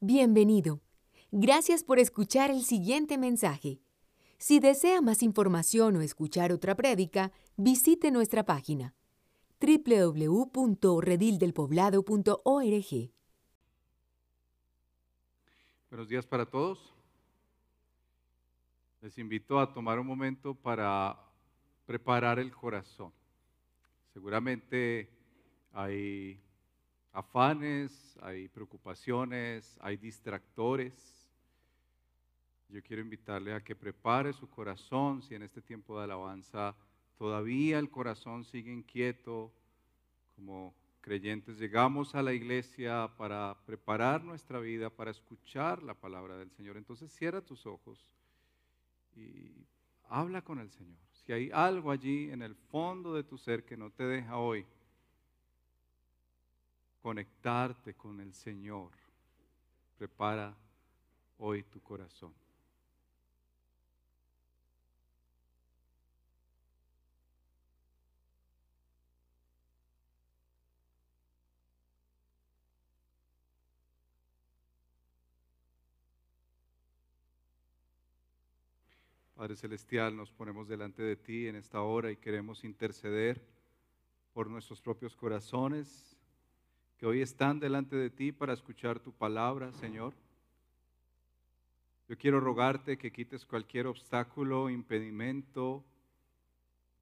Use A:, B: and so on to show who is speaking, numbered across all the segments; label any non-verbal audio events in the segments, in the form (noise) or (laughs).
A: Bienvenido. Gracias por escuchar el siguiente mensaje. Si desea más información o escuchar otra prédica, visite nuestra página www.redildelpoblado.org.
B: Buenos días para todos. Les invito a tomar un momento para preparar el corazón. Seguramente hay afanes, hay preocupaciones, hay distractores. Yo quiero invitarle a que prepare su corazón si en este tiempo de alabanza todavía el corazón sigue inquieto, como creyentes llegamos a la iglesia para preparar nuestra vida, para escuchar la palabra del Señor. Entonces cierra tus ojos y habla con el Señor. Si hay algo allí en el fondo de tu ser que no te deja hoy conectarte con el Señor, prepara hoy tu corazón. Padre Celestial, nos ponemos delante de ti en esta hora y queremos interceder por nuestros propios corazones que hoy están delante de ti para escuchar tu palabra, Señor. Yo quiero rogarte que quites cualquier obstáculo, impedimento,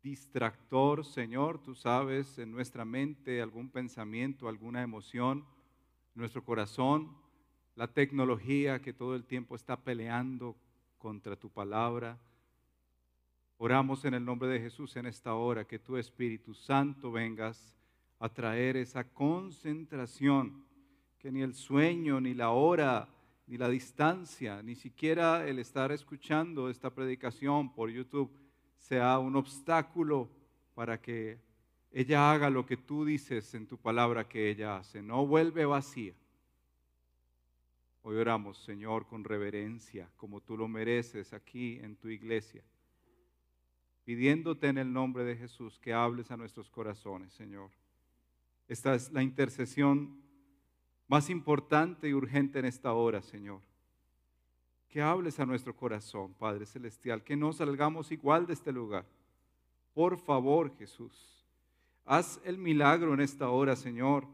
B: distractor, Señor. Tú sabes en nuestra mente algún pensamiento, alguna emoción, nuestro corazón, la tecnología que todo el tiempo está peleando contra tu palabra. Oramos en el nombre de Jesús en esta hora, que tu Espíritu Santo vengas a traer esa concentración, que ni el sueño, ni la hora, ni la distancia, ni siquiera el estar escuchando esta predicación por YouTube sea un obstáculo para que ella haga lo que tú dices en tu palabra que ella hace. No vuelve vacía. Hoy oramos, Señor, con reverencia, como tú lo mereces aquí en tu iglesia, pidiéndote en el nombre de Jesús que hables a nuestros corazones, Señor. Esta es la intercesión más importante y urgente en esta hora, Señor. Que hables a nuestro corazón, Padre Celestial, que no salgamos igual de este lugar. Por favor, Jesús, haz el milagro en esta hora, Señor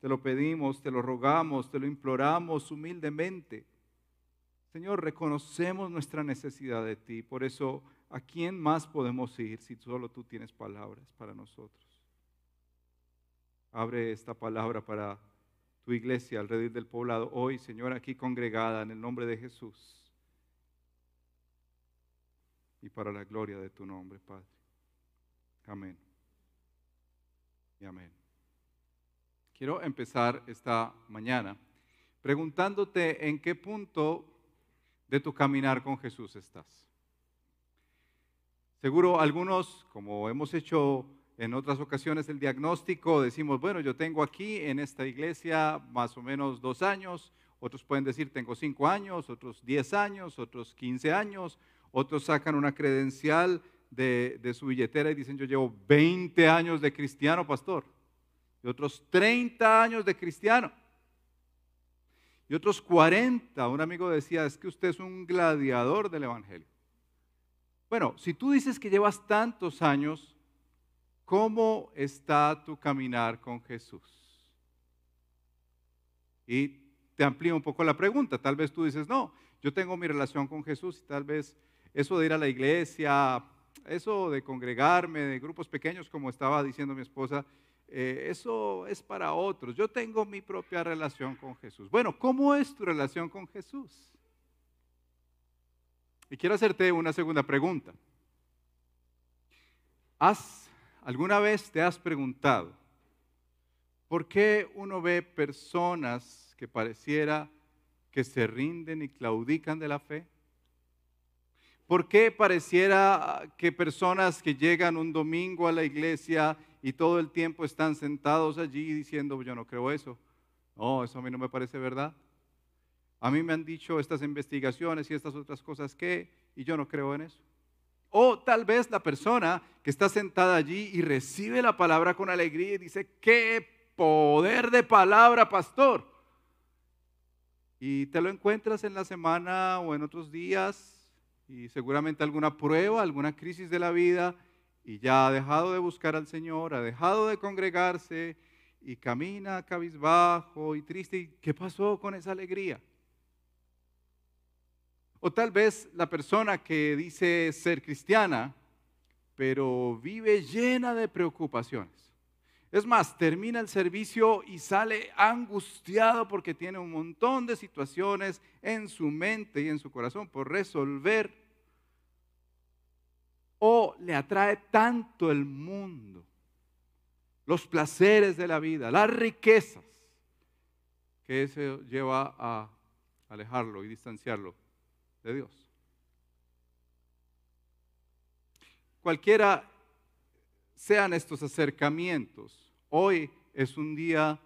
B: te lo pedimos, te lo rogamos, te lo imploramos humildemente. Señor, reconocemos nuestra necesidad de ti. Por eso, ¿a quién más podemos ir si solo tú tienes palabras para nosotros? Abre esta palabra para tu iglesia alrededor del poblado hoy, Señor, aquí congregada en el nombre de Jesús. Y para la gloria de tu nombre, Padre. Amén. Y amén. Quiero empezar esta mañana preguntándote en qué punto de tu caminar con Jesús estás. Seguro algunos, como hemos hecho en otras ocasiones el diagnóstico, decimos, bueno, yo tengo aquí en esta iglesia más o menos dos años, otros pueden decir tengo cinco años, otros diez años, otros quince años, otros sacan una credencial de, de su billetera y dicen, yo llevo 20 años de cristiano, pastor y otros 30 años de cristiano. Y otros 40. Un amigo decía, es que usted es un gladiador del Evangelio. Bueno, si tú dices que llevas tantos años, ¿cómo está tu caminar con Jesús? Y te amplío un poco la pregunta. Tal vez tú dices, no, yo tengo mi relación con Jesús y tal vez eso de ir a la iglesia, eso de congregarme, de grupos pequeños, como estaba diciendo mi esposa, eh, eso es para otros. Yo tengo mi propia relación con Jesús. Bueno, ¿cómo es tu relación con Jesús? Y quiero hacerte una segunda pregunta. ¿Has, ¿Alguna vez te has preguntado por qué uno ve personas que pareciera que se rinden y claudican de la fe? ¿Por qué pareciera que personas que llegan un domingo a la iglesia y todo el tiempo están sentados allí diciendo, yo no creo eso. No, eso a mí no me parece verdad. A mí me han dicho estas investigaciones y estas otras cosas que, y yo no creo en eso. O tal vez la persona que está sentada allí y recibe la palabra con alegría y dice, qué poder de palabra, pastor. y te lo encuentras en la semana o en otros días y seguramente alguna prueba, alguna crisis de la vida y ya ha dejado de buscar al Señor, ha dejado de congregarse y camina cabizbajo y triste. qué pasó con esa alegría? O tal vez la persona que dice ser cristiana, pero vive llena de preocupaciones. Es más, termina el servicio y sale angustiado porque tiene un montón de situaciones en su mente y en su corazón por resolver. O le atrae tanto el mundo, los placeres de la vida, las riquezas, que eso lleva a alejarlo y distanciarlo de Dios. Cualquiera sean estos acercamientos, hoy es un día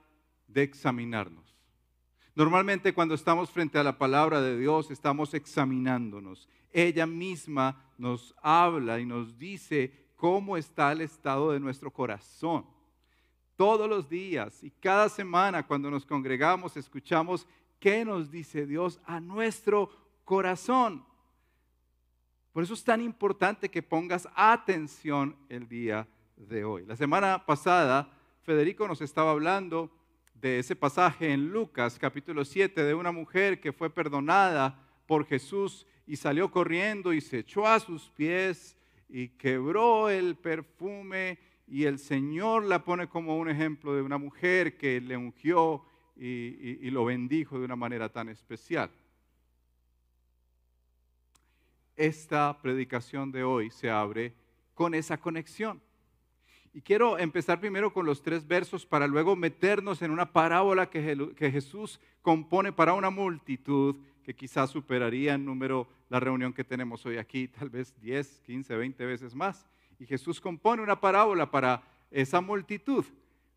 B: de examinarnos. Normalmente cuando estamos frente a la palabra de Dios estamos examinándonos. Ella misma nos habla y nos dice cómo está el estado de nuestro corazón. Todos los días y cada semana cuando nos congregamos escuchamos qué nos dice Dios a nuestro corazón. Por eso es tan importante que pongas atención el día de hoy. La semana pasada, Federico nos estaba hablando de ese pasaje en Lucas capítulo 7 de una mujer que fue perdonada por Jesús y salió corriendo y se echó a sus pies y quebró el perfume y el Señor la pone como un ejemplo de una mujer que le ungió y, y lo bendijo de una manera tan especial. Esta predicación de hoy se abre con esa conexión. Y quiero empezar primero con los tres versos para luego meternos en una parábola que, Jesús compone para una multitud que quizás superaría en número la reunión que tenemos hoy aquí, tal vez 10, 15, 20 veces más. Y Jesús compone una parábola para esa multitud.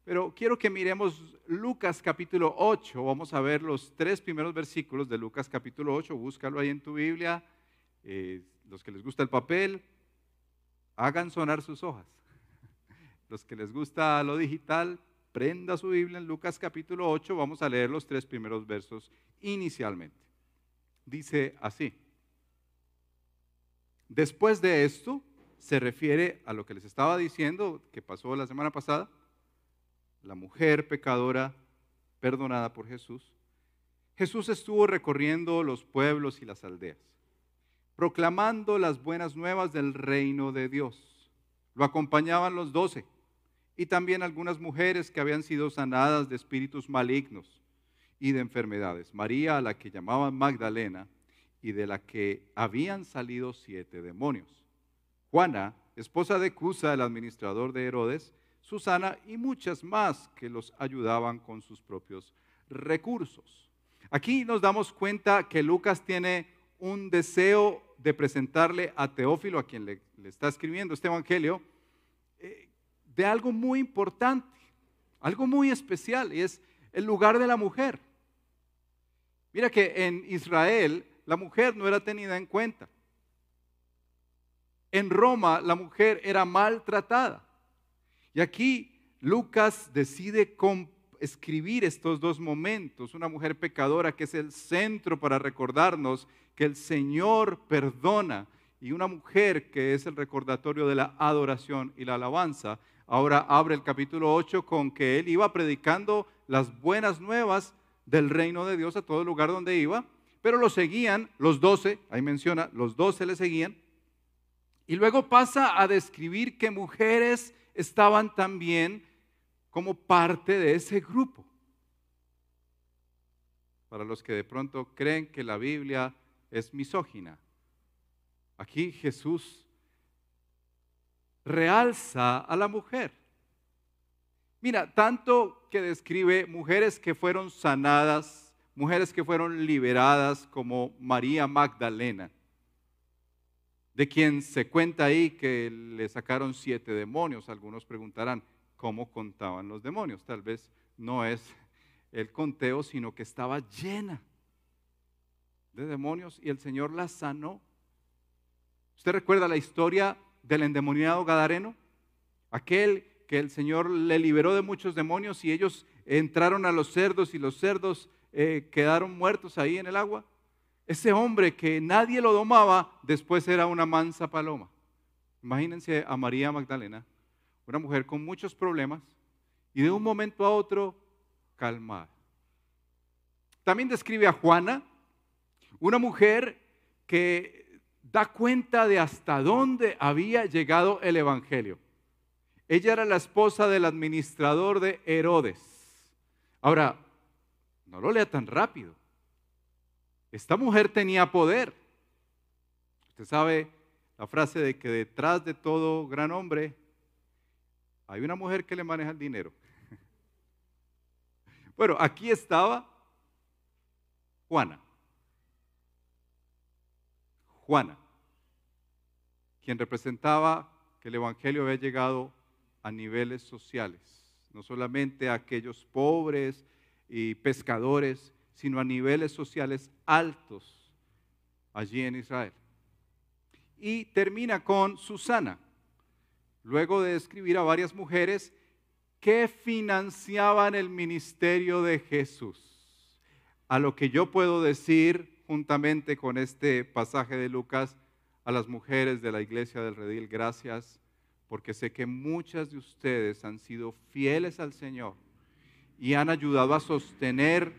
B: Pero quiero que miremos Lucas capítulo 8. Vamos a ver los tres primeros versículos de Lucas capítulo 8. Búscalo ahí en tu Biblia. Eh, los que les gusta el papel, hagan sonar sus hojas. (laughs) Los que les gusta lo digital, prenda su Biblia en Lucas capítulo 8, vamos a leer los tres primeros versos inicialmente. Dice así, después de esto, se refiere a lo que les estaba diciendo, que pasó la semana pasada, la mujer pecadora perdonada por Jesús. Jesús estuvo recorriendo los pueblos y las aldeas, proclamando las buenas nuevas del reino de Dios. Lo acompañaban los doce y también algunas mujeres que habían sido sanadas de espíritus malignos y de enfermedades. María, a la que llamaban Magdalena, y de la que habían salido siete demonios. Juana, esposa de Cusa, el administrador de Herodes, Susana y muchas más que los ayudaban con sus propios recursos. Aquí nos damos cuenta que Lucas tiene un deseo de presentarle a Teófilo, a quien le, está escribiendo este Evangelio, eh, de algo muy importante, algo muy especial, y es el lugar de la mujer. Mira que en Israel la mujer no era tenida en cuenta. En Roma la mujer era maltratada. Y aquí Lucas decide escribir estos dos momentos, una mujer pecadora que es el centro para recordarnos que el Señor perdona y una mujer que es el recordatorio de la adoración y la alabanza. Ahora abre el capítulo 8 con que él iba predicando las buenas nuevas del reino de Dios a todo lugar donde iba, pero lo seguían los doce, ahí menciona, los doce le seguían, y luego pasa a describir que mujeres estaban también como parte de ese grupo. Para los que de pronto creen que la Biblia es misógina, aquí Jesús realza a la mujer. Mira, tanto que describe mujeres que fueron sanadas, mujeres que fueron liberadas como María Magdalena, de quien se cuenta ahí que le sacaron siete demonios. Algunos preguntarán, ¿cómo contaban los demonios? Tal vez no es el conteo, sino que estaba llena de demonios y el Señor la sanó. ¿Usted recuerda la historia del endemoniado Gadareno, aquel que el Señor le liberó de muchos demonios y ellos entraron a los cerdos y los cerdos eh, quedaron muertos ahí en el agua. Ese hombre que nadie lo domaba, después era una mansa paloma. Imagínense a María Magdalena, una mujer con muchos problemas y de un momento a otro calmada. También describe a Juana, una mujer que da cuenta de hasta dónde había llegado el Evangelio. Ella era la esposa del administrador de Herodes. Ahora, no lo lea tan rápido. Esta mujer tenía poder. Usted sabe la frase de que detrás de todo gran hombre hay una mujer que le maneja el dinero. (laughs) Bueno, aquí estaba Juana. Juana, quien representaba que el Evangelio había llegado a niveles sociales, no solamente a aquellos pobres y pescadores, sino a niveles sociales altos allí en Israel. Y termina con Susana, luego de escribir a varias mujeres que financiaban el ministerio de Jesús. A lo que yo puedo decir juntamente con este pasaje de Lucas a las mujeres de la iglesia del Redil, gracias porque sé que muchas de ustedes han sido fieles al Señor y han ayudado a sostener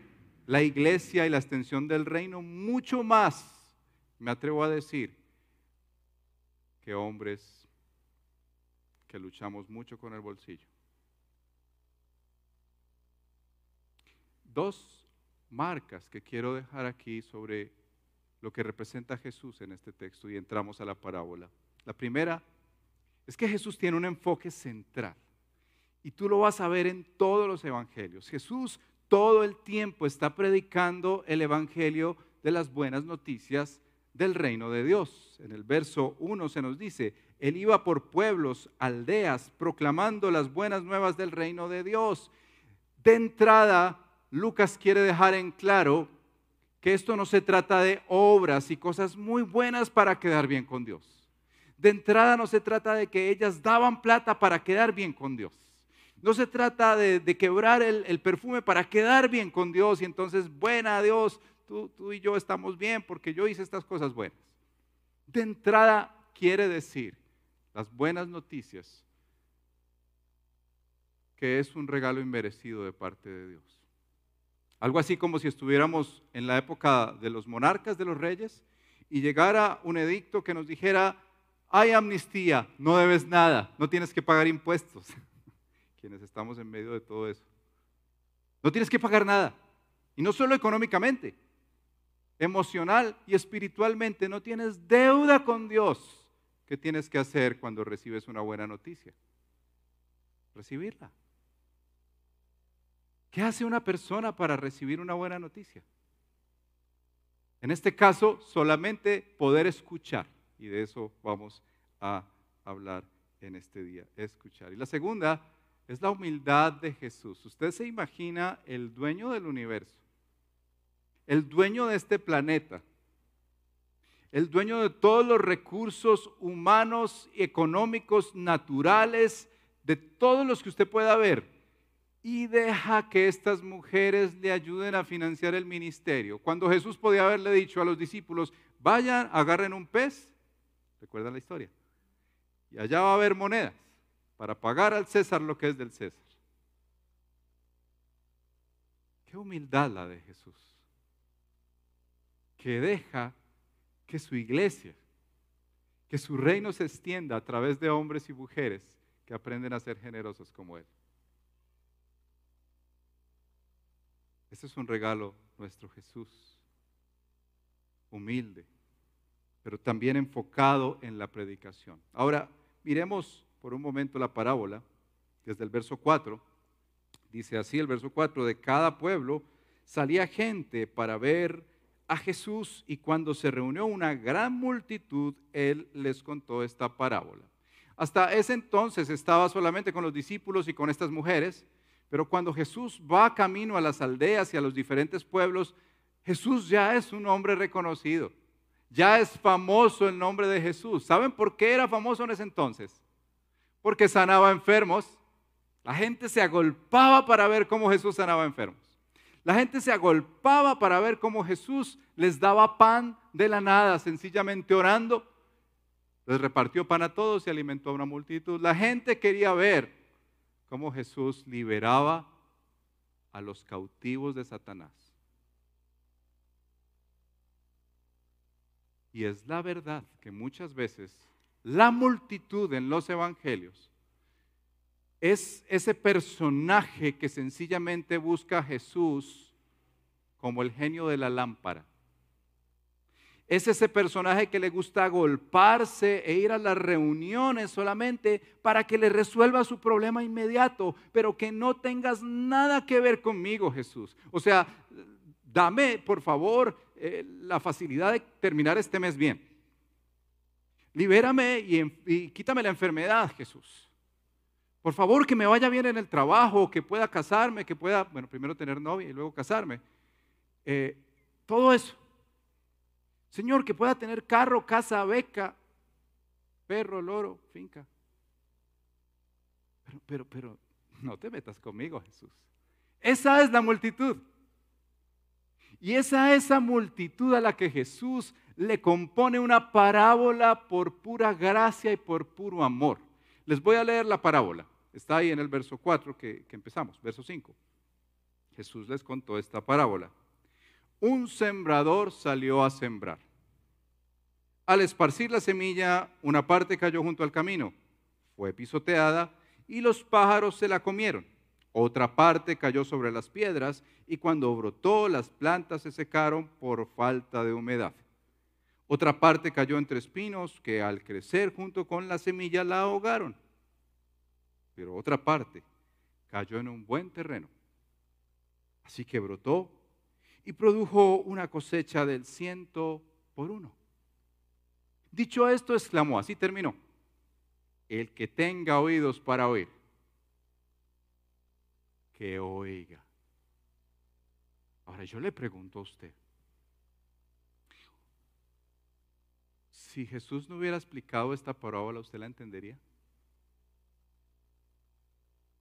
B: la iglesia y la extensión del reino mucho más, me atrevo a decir, que hombres que luchamos mucho con el bolsillo. Dos marcas que quiero dejar aquí sobre lo que representa Jesús en este texto y entramos a la parábola. La primera es que Jesús tiene un enfoque central. Y tú lo vas a ver en todos los evangelios. Jesús todo el tiempo está predicando el evangelio de las buenas noticias del reino de Dios. En el verso 1 se nos dice, Él iba por pueblos, aldeas, proclamando las buenas nuevas del reino de Dios. De entrada, Lucas quiere dejar en claro que esto no se trata de obras y cosas muy buenas para quedar bien con Dios. De entrada no se trata de que ellas daban plata para quedar bien con Dios. No se trata de, quebrar el, perfume para quedar bien con Dios y entonces, buena Dios, tú, y yo estamos bien porque yo hice estas cosas buenas. De entrada quiere decir las buenas noticias que es un regalo inmerecido de parte de Dios. Algo así como si estuviéramos en la época de los monarcas, de los reyes, y llegara un edicto que nos dijera, hay amnistía, no debes nada, no tienes que pagar impuestos. (laughs) Quienes estamos en medio de todo eso. No tienes que pagar nada. Y no solo económicamente, emocional y espiritualmente. No tienes deuda con Dios. ¿Qué tienes que hacer cuando recibes una buena noticia? Recibirla. ¿Qué hace una persona para recibir una buena noticia? En este caso, solamente poder escuchar. Y de eso vamos a hablar en este día, escuchar. Y la segunda es la humildad de Jesús. Usted se imagina el dueño del universo, el dueño de este planeta, el dueño de todos los recursos humanos, económicos, naturales, de todos los que usted pueda ver, y deja que estas mujeres le ayuden a financiar el ministerio. Cuando Jesús podía haberle dicho a los discípulos, vayan, agarren un pez ¿Recuerdan la historia? Y allá va a haber monedas para pagar al César lo que es del César. Qué humildad la de Jesús, que deja que su iglesia, que su reino se extienda a través de hombres y mujeres que aprenden a ser generosos como Él. Este es un regalo nuestro Jesús, humilde, pero también enfocado en la predicación. Ahora, miremos por un momento la parábola, desde el verso 4. Dice así el verso 4, de cada pueblo salía gente para ver a Jesús y cuando se reunió una gran multitud, él les contó esta parábola. Hasta ese entonces estaba solamente con los discípulos y con estas mujeres, pero cuando Jesús va camino a las aldeas y a los diferentes pueblos, Jesús ya es un hombre reconocido. Ya es famoso el nombre de Jesús. ¿Saben por qué era famoso en ese entonces? Porque sanaba enfermos. La gente se agolpaba para ver cómo Jesús sanaba enfermos. La gente se agolpaba para ver cómo Jesús les daba pan de la nada, sencillamente orando. Les repartió pan a todos y alimentó a una multitud. La gente quería ver cómo Jesús liberaba a los cautivos de Satanás. Y es la verdad que muchas veces la multitud en los evangelios es ese personaje que sencillamente busca a Jesús como el genio de la lámpara. Es ese personaje que le gusta golparse e ir a las reuniones solamente para que le resuelva su problema inmediato, pero que no tengas nada que ver conmigo, Jesús. O sea, dame, por favor, eh, la facilidad de terminar este mes bien. Libérame y, quítame la enfermedad, Jesús. Por favor, que me vaya bien en el trabajo, que pueda casarme, que pueda, bueno, primero tener novia y luego casarme. Eh, todo eso. Señor, que pueda tener carro, casa, beca, perro, loro, finca. Pero, pero, pero, (laughs) no te metas conmigo, Jesús. Esa es la multitud. Y es a esa multitud a la que Jesús le compone una parábola por pura gracia y por puro amor. Les voy a leer la parábola. Está ahí en el verso 4 que, empezamos, verso 5. Jesús les contó esta parábola. Un sembrador salió a sembrar. Al esparcir la semilla, una parte cayó junto al camino, fue pisoteada y los pájaros se la comieron. Otra parte cayó sobre las piedras y cuando brotó las plantas se secaron por falta de humedad. Otra parte cayó entre espinos que al crecer junto con la semilla la ahogaron. Pero otra parte cayó en un buen terreno. Así que brotó y produjo una cosecha del ciento por uno. Dicho esto, exclamó, así terminó, el que tenga oídos para oír que oiga. Ahora yo le pregunto a usted, si Jesús no hubiera explicado esta parábola, ¿usted la entendería?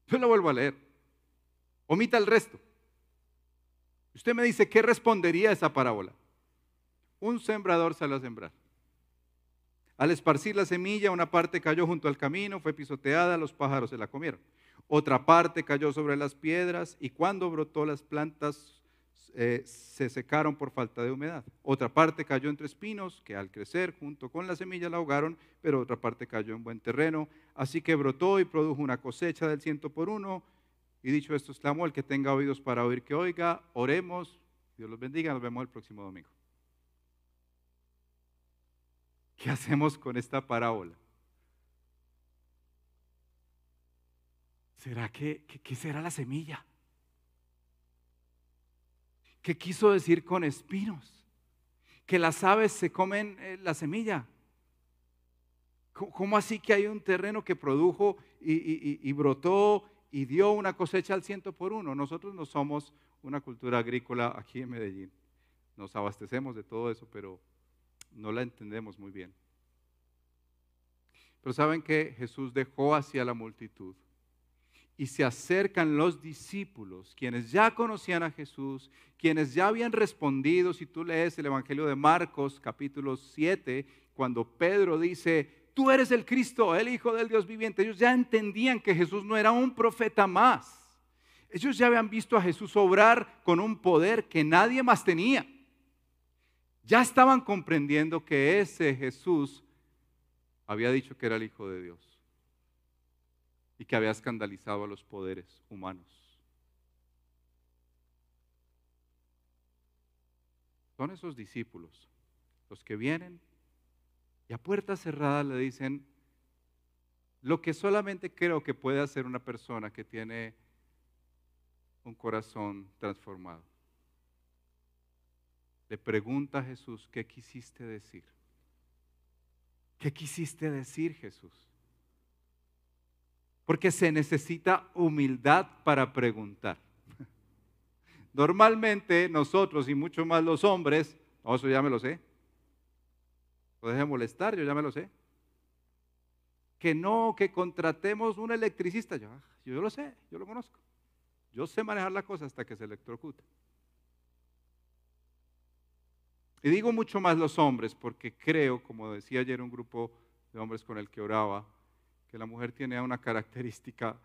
B: Yo la vuelvo a leer. Omita el resto. Usted me dice, ¿qué respondería a esa parábola? Un sembrador salió a sembrar. Al esparcir la semilla, una parte cayó junto al camino, fue pisoteada, los pájaros se la comieron. Otra parte cayó sobre las piedras y cuando brotó las plantas eh, se secaron por falta de humedad. Otra parte cayó entre espinos que al crecer junto con la semilla la ahogaron, pero otra parte cayó en buen terreno. Así que brotó y produjo una cosecha del ciento por uno. Y dicho esto, exclamó, el que tenga oídos para oír que oiga, oremos. Dios los bendiga, nos vemos el próximo domingo. ¿Qué hacemos con esta parábola? ¿Será que, qué será la semilla? ¿Qué quiso decir con espinos? Que las aves se comen eh, la semilla. ¿Cómo así que hay un terreno que produjo y, brotó y dio una cosecha al ciento por uno? Nosotros no somos una cultura agrícola aquí en Medellín. Nos abastecemos de todo eso, pero no la entendemos muy bien. Pero saben que Jesús dejó hacia la multitud y se acercan los discípulos, quienes ya conocían a Jesús, quienes ya habían respondido, si tú lees el Evangelio de Marcos capítulo 7, cuando Pedro dice, tú eres el Cristo, el Hijo del Dios viviente, ellos ya entendían que Jesús no era un profeta más. Ellos ya habían visto a Jesús obrar con un poder que nadie más tenía. Ya estaban comprendiendo que ese Jesús había dicho que era el Hijo de Dios y que había escandalizado a los poderes humanos. Son esos discípulos los que vienen y a puerta cerrada le dicen lo que solamente creo que puede hacer una persona que tiene un corazón transformado. Le pregunta a Jesús, ¿qué quisiste decir? ¿Qué quisiste decir, Jesús? Porque se necesita humildad para preguntar. (laughs) Normalmente nosotros y mucho más los hombres, oh, eso ya me lo sé. No deje molestar, yo ya me lo sé. Que no, que contratemos un electricista. Yo, yo lo sé, yo lo conozco. Yo sé manejar la cosa hasta que se electrocuta. Y digo mucho más los hombres porque creo, como decía ayer un grupo de hombres con el que oraba, que la mujer tiene una característica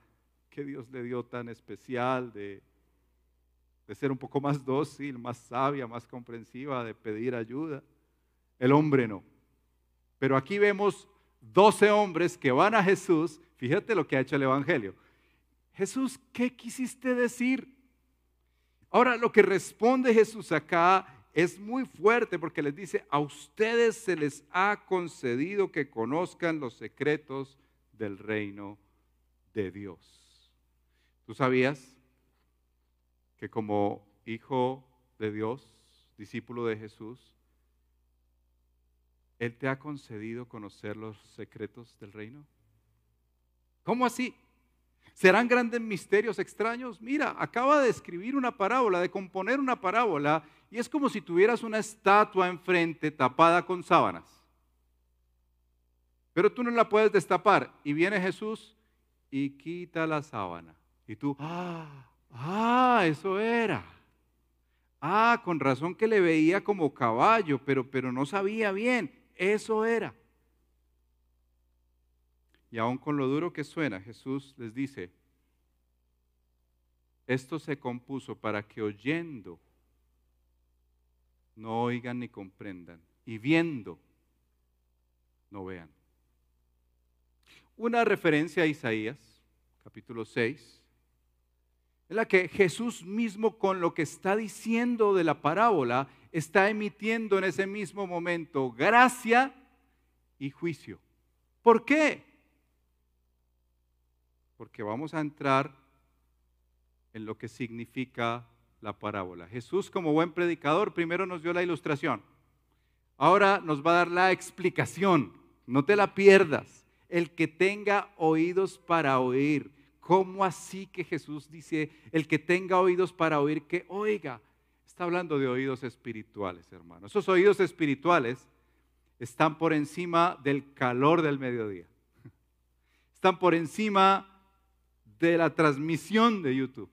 B: que Dios le dio tan especial de, de ser un poco más dócil, más sabia, más comprensiva, de pedir ayuda. El hombre no. Pero aquí vemos 12 hombres que van a Jesús. Fíjate lo que ha hecho el Evangelio. Jesús, ¿qué quisiste decir? Ahora, lo que responde Jesús acá es muy fuerte porque les dice, a ustedes se les ha concedido que conozcan los secretos del reino de Dios. ¿Tú sabías que como hijo de Dios, discípulo de Jesús, Él te ha concedido conocer los secretos del reino? ¿Cómo así? ¿Serán grandes misterios extraños? Mira, acaba de escribir una parábola, de componer una parábola, y es como si tuvieras una estatua enfrente tapada con sábanas. Pero tú no la puedes destapar. Y viene Jesús y quita la sábana. Y tú, ah, ah, eso era. Ah, con razón que le veía como caballo, pero, pero no sabía bien. Eso era. Y aun con lo duro que suena, Jesús les dice, esto se compuso para que oyendo no oigan ni comprendan, y viendo no vean. Una referencia a Isaías, capítulo 6, en la que Jesús mismo con lo que está diciendo de la parábola está emitiendo en ese mismo momento gracia y juicio. ¿Por qué? porque vamos a entrar en lo que significa la parábola. Jesús como buen predicador primero nos dio la ilustración. Ahora nos va a dar la explicación. No te la pierdas. El que tenga oídos para oír. ¿Cómo así que Jesús dice, el que tenga oídos para oír, que oiga? Está hablando de oídos espirituales, hermano. Esos oídos espirituales están por encima del calor del mediodía. Están por encima de la transmisión de YouTube.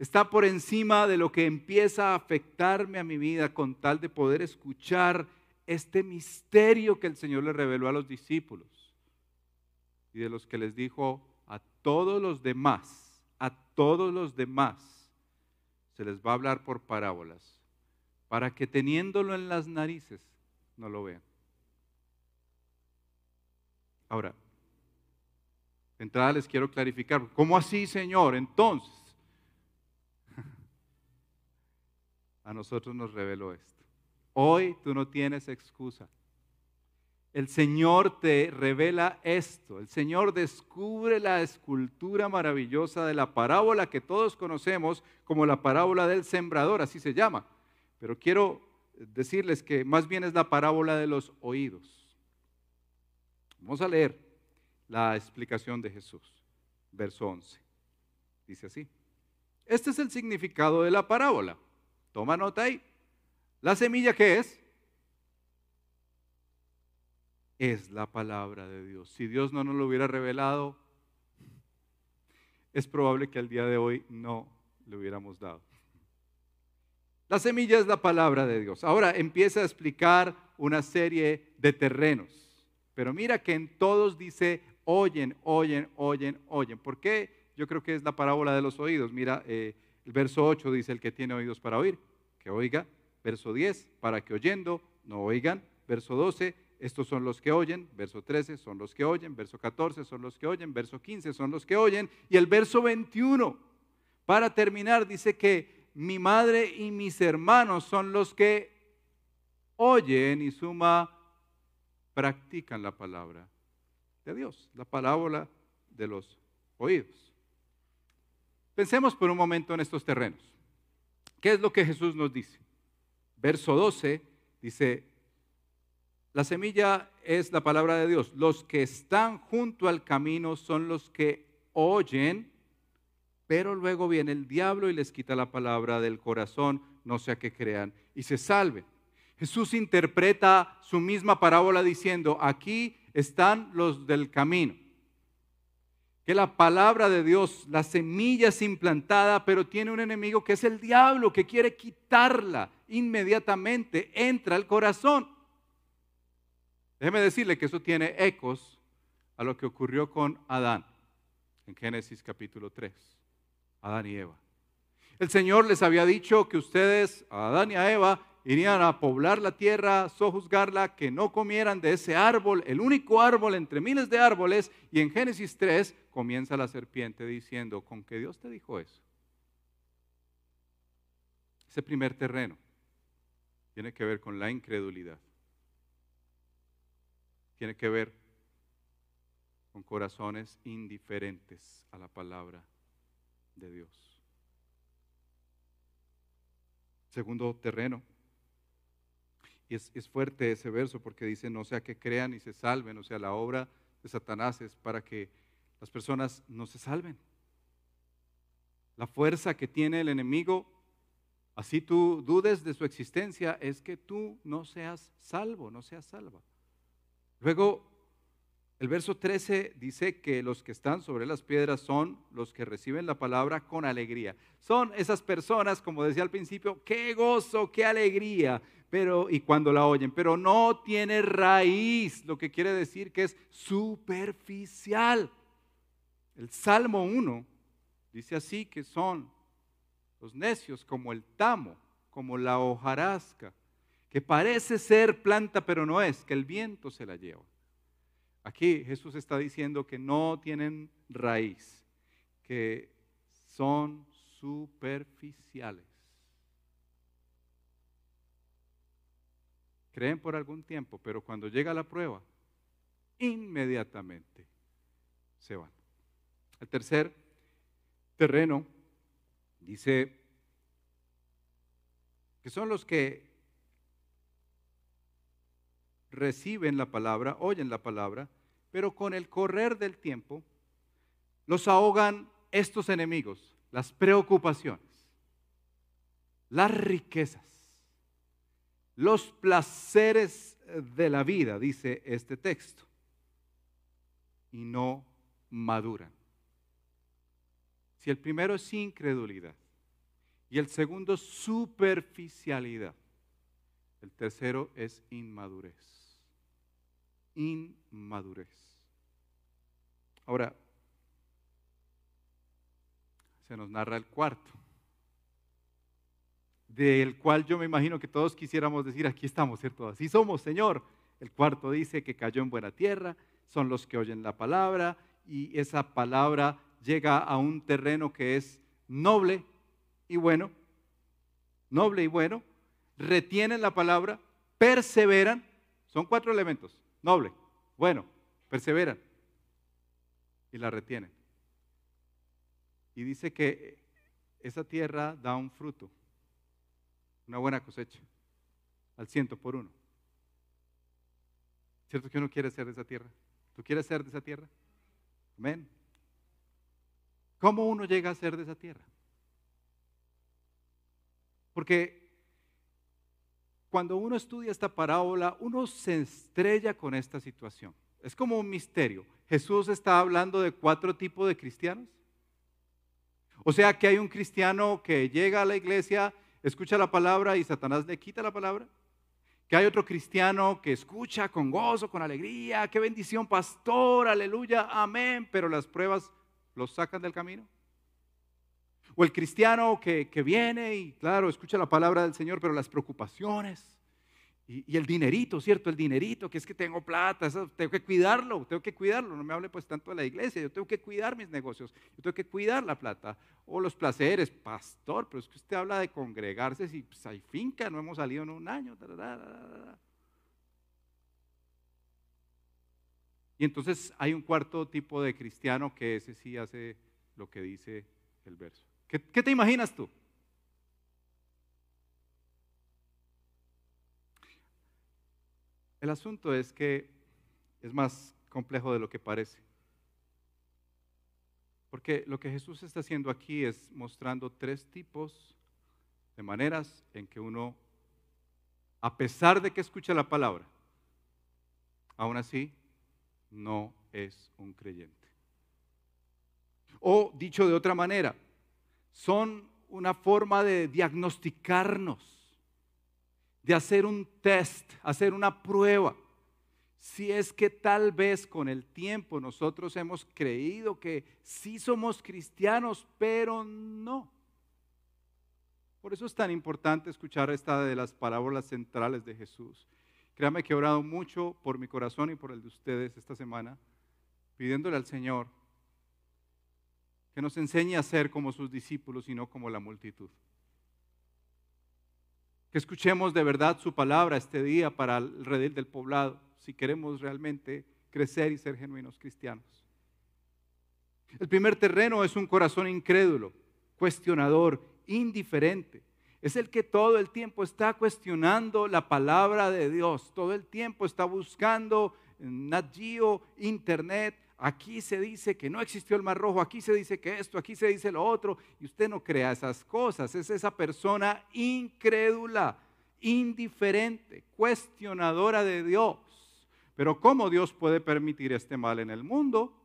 B: Está por encima de lo que empieza a afectarme a mi vida con tal de poder escuchar este misterio que el Señor le reveló a los discípulos y de los que les dijo a todos los demás, a todos los demás, se les va a hablar por parábolas, para que teniéndolo en las narices no lo vean. Ahora, entrada les quiero clarificar, ¿cómo así, Señor? Entonces, (laughs) a nosotros nos reveló esto. Hoy tú no tienes excusa. El Señor te revela esto. El Señor descubre la escultura maravillosa de la parábola que todos conocemos como la parábola del sembrador, así se llama. Pero quiero decirles que más bien es la parábola de los oídos. Vamos a leer la explicación de Jesús. Verso 11. Dice así. Este es el significado de la parábola. Toma nota ahí. La semilla que es es la palabra de Dios. Si Dios no nos lo hubiera revelado, es probable que al día de hoy no le hubiéramos dado. La semilla es la palabra de Dios. Ahora empieza a explicar una serie de terrenos. Pero mira que en todos dice oyen, oyen, oyen, oyen. ¿Por qué? Yo creo que es la parábola de los oídos. Mira, eh, el verso 8 dice, el que tiene oídos para oír, que oiga. Verso 10, para que oyendo no oigan. Verso 12, estos son los que oyen. Verso 13, son los que oyen. Verso 14, son los que oyen. Verso 15, son los que oyen. Y el verso 21, para terminar, dice que mi madre y mis hermanos son los que oyen y suma, practican la palabra de Dios, la parábola de los oídos. Pensemos por un momento en estos terrenos. ¿Qué es lo que Jesús nos dice? Verso 12 dice, la semilla es la palabra de Dios. Los que están junto al camino son los que oyen, pero luego viene el diablo y les quita la palabra del corazón, no sea que crean y se salven. Jesús interpreta su misma parábola diciendo, aquí están los del camino. Que la palabra de Dios, la semilla es implantada, pero tiene un enemigo que es el diablo, que quiere quitarla inmediatamente entra al corazón. Déjeme decirle que eso tiene ecos a lo que ocurrió con Adán en Génesis capítulo 3. Adán y Eva. El Señor les había dicho que ustedes, Adán y a Eva, irían a poblar la tierra, sojuzgarla, que no comieran de ese árbol, el único árbol entre miles de árboles. Y en Génesis 3 comienza la serpiente diciendo, ¿con qué Dios te dijo eso? Ese primer terreno tiene que ver con la incredulidad. Tiene que ver con corazones indiferentes a la palabra de Dios. Segundo terreno. Y es, es, fuerte ese verso porque dice, no sea que crean y se salven, o sea, la obra de Satanás es para que las personas no se salven. La fuerza que tiene el enemigo, así tú dudes de su existencia, es que tú no seas salvo, no seas salva. Luego el verso 13 dice que los que están sobre las piedras son los que reciben la palabra con alegría. Son esas personas, como decía al principio, qué gozo, qué alegría, pero y cuando la oyen, pero no tiene raíz, lo que quiere decir que es superficial. El Salmo 1 dice así que son los necios como el tamo, como la hojarasca, que parece ser planta pero no es, que el viento se la lleva. Aquí Jesús está diciendo que no tienen raíz, que son superficiales. Creen por algún tiempo, pero cuando llega la prueba, inmediatamente se van. El tercer terreno dice que son los que reciben la palabra, oyen la palabra, pero con el correr del tiempo los ahogan estos enemigos, las preocupaciones, las riquezas, los placeres de la vida, dice este texto, y no maduran. Si el primero es incredulidad y el segundo superficialidad, el tercero es inmadurez inmadurez. Ahora, se nos narra el cuarto, del cual yo me imagino que todos quisiéramos decir, aquí estamos, ¿cierto? Así somos, Señor. El cuarto dice que cayó en buena tierra, son los que oyen la palabra y esa palabra llega a un terreno que es noble y bueno, noble y bueno, retienen la palabra, perseveran, son cuatro elementos, noble, bueno, perseveran y la retienen. Y dice que esa tierra da un fruto, una buena cosecha, al ciento por uno. ¿Cierto que uno quiere ser de esa tierra? ¿Tú quieres ser de esa tierra? Amén. ¿Cómo uno llega a ser de esa tierra? Porque cuando uno estudia esta parábola, uno se estrella con esta situación. Es como un misterio. Jesús está hablando de cuatro tipos de cristianos. O sea que hay un cristiano que llega a la iglesia, escucha la palabra y Satanás le quita la palabra. Que hay otro cristiano que escucha con gozo, con alegría, qué bendición, pastor, aleluya, amén, pero las pruebas los sacan del camino. O el cristiano que, viene y, claro, escucha la palabra del Señor, pero las preocupaciones y, el dinerito, ¿cierto? El dinerito, que es que tengo plata, tengo que cuidarlo, tengo que cuidarlo. No me hable pues tanto de la iglesia, yo tengo que cuidar mis negocios, yo tengo que cuidar la plata. O los placeres, pastor, pero es que usted habla de congregarse si pues, hay finca, no hemos salido en un año. y entonces hay un cuarto tipo de cristiano que ese sí hace lo que dice el verso. ¿Qué, te imaginas tú? El asunto es que es más complejo de lo que parece. Porque lo que Jesús está haciendo aquí es mostrando tres tipos de maneras en que uno, a pesar de que escucha la palabra, aún así no es un creyente. O dicho de otra manera, son una forma de diagnosticarnos de hacer un test, hacer una prueba. Si es que tal vez con el tiempo nosotros hemos creído que sí somos cristianos, pero no. Por eso es tan importante escuchar esta de las parábolas centrales de Jesús. Créame que he orado mucho por mi corazón y por el de ustedes esta semana, pidiéndole al Señor que nos enseñe a ser como sus discípulos y no como la multitud. Que escuchemos de verdad su palabra este día para el redil del poblado, si queremos realmente crecer y ser genuinos cristianos. El primer terreno es un corazón incrédulo, cuestionador, indiferente. Es el que todo el tiempo está cuestionando la palabra de Dios, todo el tiempo está buscando en Nat Internet, aquí se dice que no existió el mar rojo, aquí se dice que esto, aquí se dice lo otro, y usted no crea esas cosas, es esa persona incrédula, indiferente, cuestionadora de Dios. Pero ¿cómo Dios puede permitir este mal en el mundo?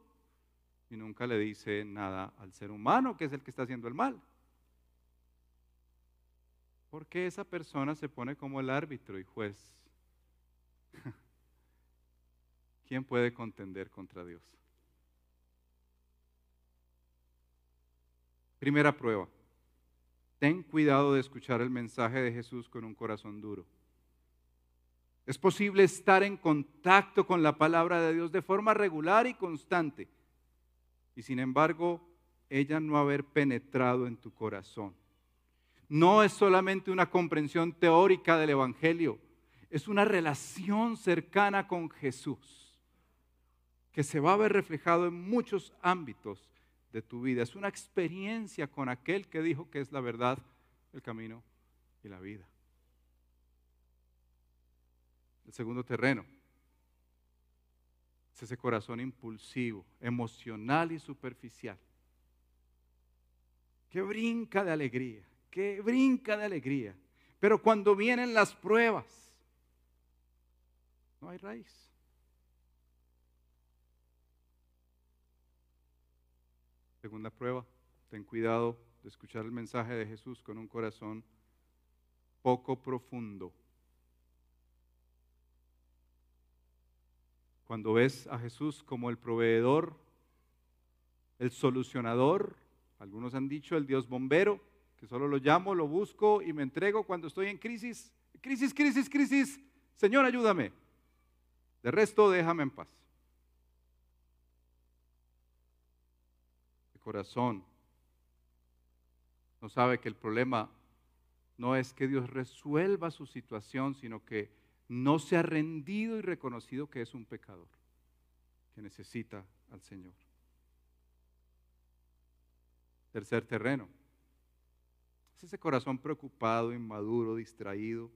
B: Y nunca le dice nada al ser humano, que es el que está haciendo el mal. Porque esa persona se pone como el árbitro y juez. (laughs) ¿Quién puede contender contra Dios? Primera prueba. Ten cuidado de escuchar el mensaje de Jesús con un corazón duro. Es posible estar en contacto con la palabra de Dios de forma regular y constante y sin embargo ella no haber penetrado en tu corazón. No es solamente una comprensión teórica del Evangelio, es una relación cercana con Jesús que se va a ver reflejado en muchos ámbitos de tu vida. Es una experiencia con aquel que dijo que es la verdad, el camino y la vida. El segundo terreno es ese corazón impulsivo, emocional y superficial, que brinca de alegría, que brinca de alegría. Pero cuando vienen las pruebas, no hay raíz. Segunda prueba, ten cuidado de escuchar el mensaje de Jesús con un corazón poco profundo. Cuando ves a Jesús como el proveedor, el solucionador, algunos han dicho el Dios bombero, que solo lo llamo, lo busco y me entrego cuando estoy en crisis. Crisis, crisis, crisis. Señor, ayúdame. De resto, déjame en paz. Corazón no sabe que el problema no es que Dios resuelva su situación, sino que no se ha rendido y reconocido que es un pecador, que necesita al Señor. Tercer terreno. Es ese corazón preocupado, inmaduro, distraído,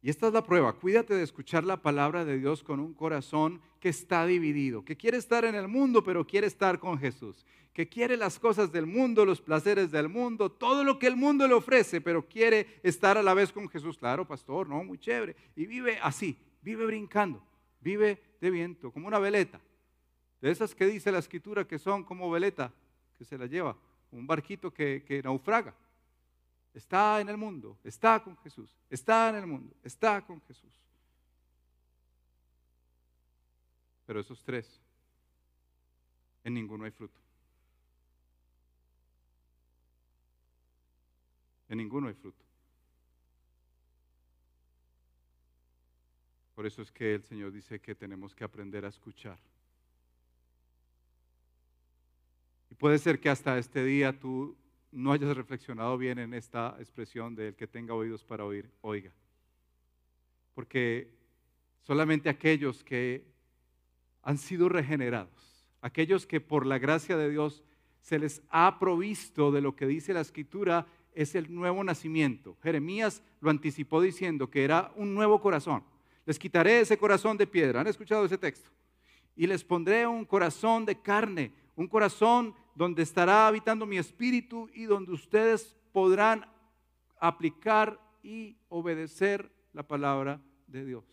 B: y esta es la prueba. Cuídate de escuchar la palabra de Dios con un corazón que está dividido, que quiere estar en el mundo, pero quiere estar con Jesús, que quiere las cosas del mundo, los placeres del mundo, todo lo que el mundo le ofrece, pero quiere estar a la vez con Jesús. Claro, pastor, no, muy chévere. Y vive así, vive brincando, vive de viento, como una veleta. De esas que dice la escritura que son como veleta, que se la lleva, un barquito que, que naufraga. Está en el mundo, está con Jesús, está en el mundo, está con Jesús. Pero esos tres, en ninguno hay fruto. En ninguno hay fruto. Por eso es que el Señor dice que tenemos que aprender a escuchar. Y puede ser que hasta este día tú no hayas reflexionado bien en esta expresión del que tenga oídos para oír, oiga. Porque solamente aquellos que han sido regenerados, aquellos que por la gracia de Dios se les ha provisto de lo que dice la escritura, es el nuevo nacimiento. Jeremías lo anticipó diciendo que era un nuevo corazón. Les quitaré ese corazón de piedra. ¿Han escuchado ese texto? Y les pondré un corazón de carne, un corazón donde estará habitando mi espíritu y donde ustedes podrán aplicar y obedecer la palabra de Dios.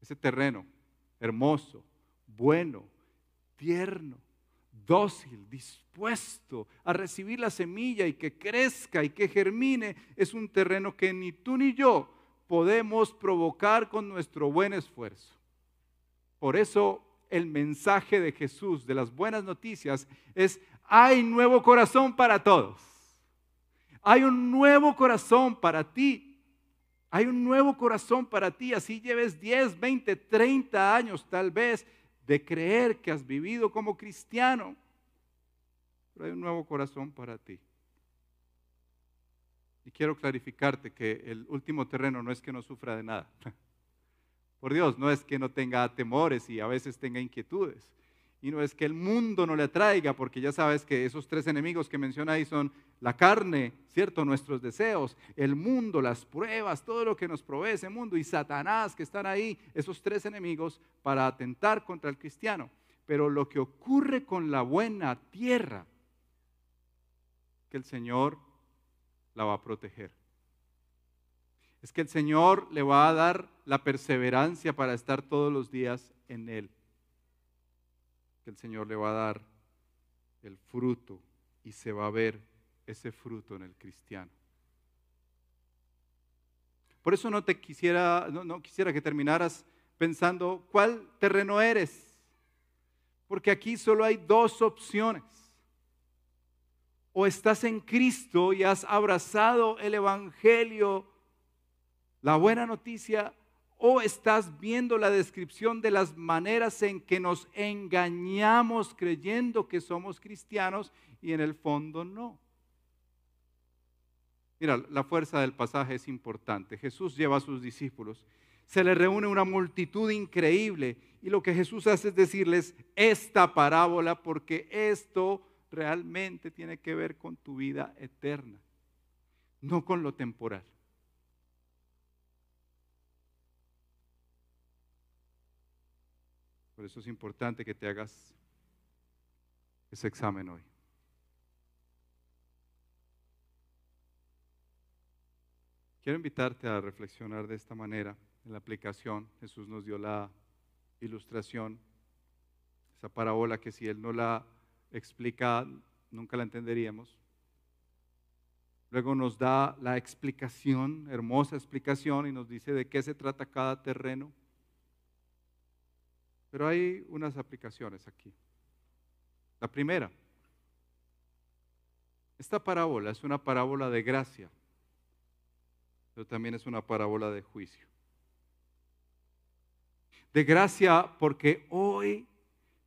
B: Ese terreno hermoso, bueno, tierno, dócil, dispuesto a recibir la semilla y que crezca y que germine, es un terreno que ni tú ni yo podemos provocar con nuestro buen esfuerzo. Por eso el mensaje de Jesús, de las buenas noticias, es, hay nuevo corazón para todos. Hay un nuevo corazón para ti. Hay un nuevo corazón para ti. Así lleves 10, 20, 30 años tal vez de creer que has vivido como cristiano. Pero hay un nuevo corazón para ti. Y quiero clarificarte que el último terreno no es que no sufra de nada. Por Dios, no es que no tenga temores y a veces tenga inquietudes. Y no es que el mundo no le atraiga, porque ya sabes que esos tres enemigos que menciona ahí son la carne, ¿cierto? Nuestros deseos, el mundo, las pruebas, todo lo que nos provee ese mundo y Satanás que están ahí, esos tres enemigos para atentar contra el cristiano. Pero lo que ocurre con la buena tierra, que el Señor la va a proteger. Es que el Señor le va a dar la perseverancia para estar todos los días en Él. Que el Señor le va a dar el fruto y se va a ver ese fruto en el cristiano. Por eso no te quisiera, no, no quisiera que terminaras pensando cuál terreno eres. Porque aquí solo hay dos opciones. O estás en Cristo y has abrazado el Evangelio, la buena noticia, o estás viendo la descripción de las maneras en que nos engañamos creyendo que somos cristianos y en el fondo no. Mira, la fuerza del pasaje es importante. Jesús lleva a sus discípulos. Se le reúne una multitud increíble y lo que Jesús hace es decirles esta parábola porque esto realmente tiene que ver con tu vida eterna, no con lo temporal. Por eso es importante que te hagas ese examen hoy. Quiero invitarte a reflexionar de esta manera en la aplicación. Jesús nos dio la ilustración, esa parábola que si Él no la explica, nunca la entenderíamos. Luego nos da la explicación, hermosa explicación, y nos dice de qué se trata cada terreno. Pero hay unas aplicaciones aquí. La primera, esta parábola es una parábola de gracia pero también es una parábola de juicio. De gracia porque hoy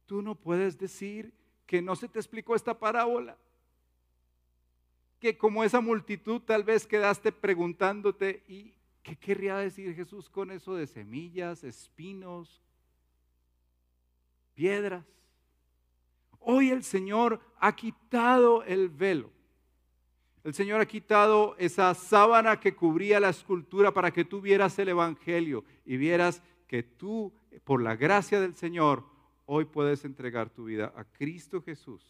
B: tú no puedes decir que no se te explicó esta parábola. Que como esa multitud tal vez quedaste preguntándote, ¿y qué querría decir Jesús con eso de semillas, espinos, piedras? Hoy el Señor ha quitado el velo el Señor ha quitado esa sábana que cubría la escultura para que tú vieras el Evangelio y vieras que tú, por la gracia del Señor, hoy puedes entregar tu vida a Cristo Jesús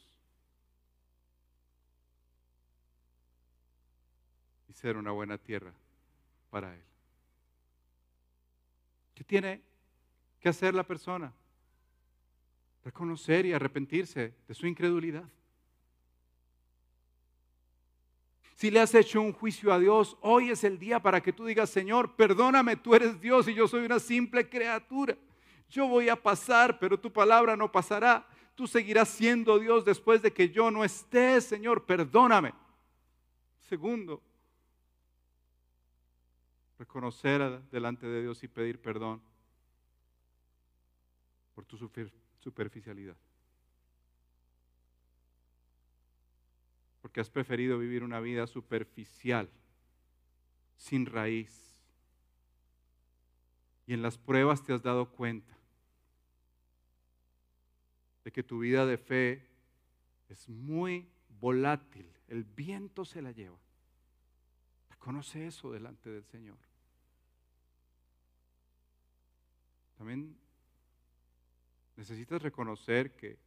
B: y ser una buena tierra para Él. ¿Qué tiene que hacer la persona? Reconocer y arrepentirse de su incredulidad. Si le has hecho un juicio a Dios, hoy es el día para que tú digas, Señor, perdóname, tú eres Dios y yo soy una simple criatura. Yo voy a pasar, pero tu palabra no pasará. Tú seguirás siendo Dios después de que yo no esté, Señor, perdóname. Segundo, reconocer delante de Dios y pedir perdón por tu superficialidad. porque has preferido vivir una vida superficial, sin raíz. Y en las pruebas te has dado cuenta de que tu vida de fe es muy volátil, el viento se la lleva. Reconoce eso delante del Señor. También necesitas reconocer que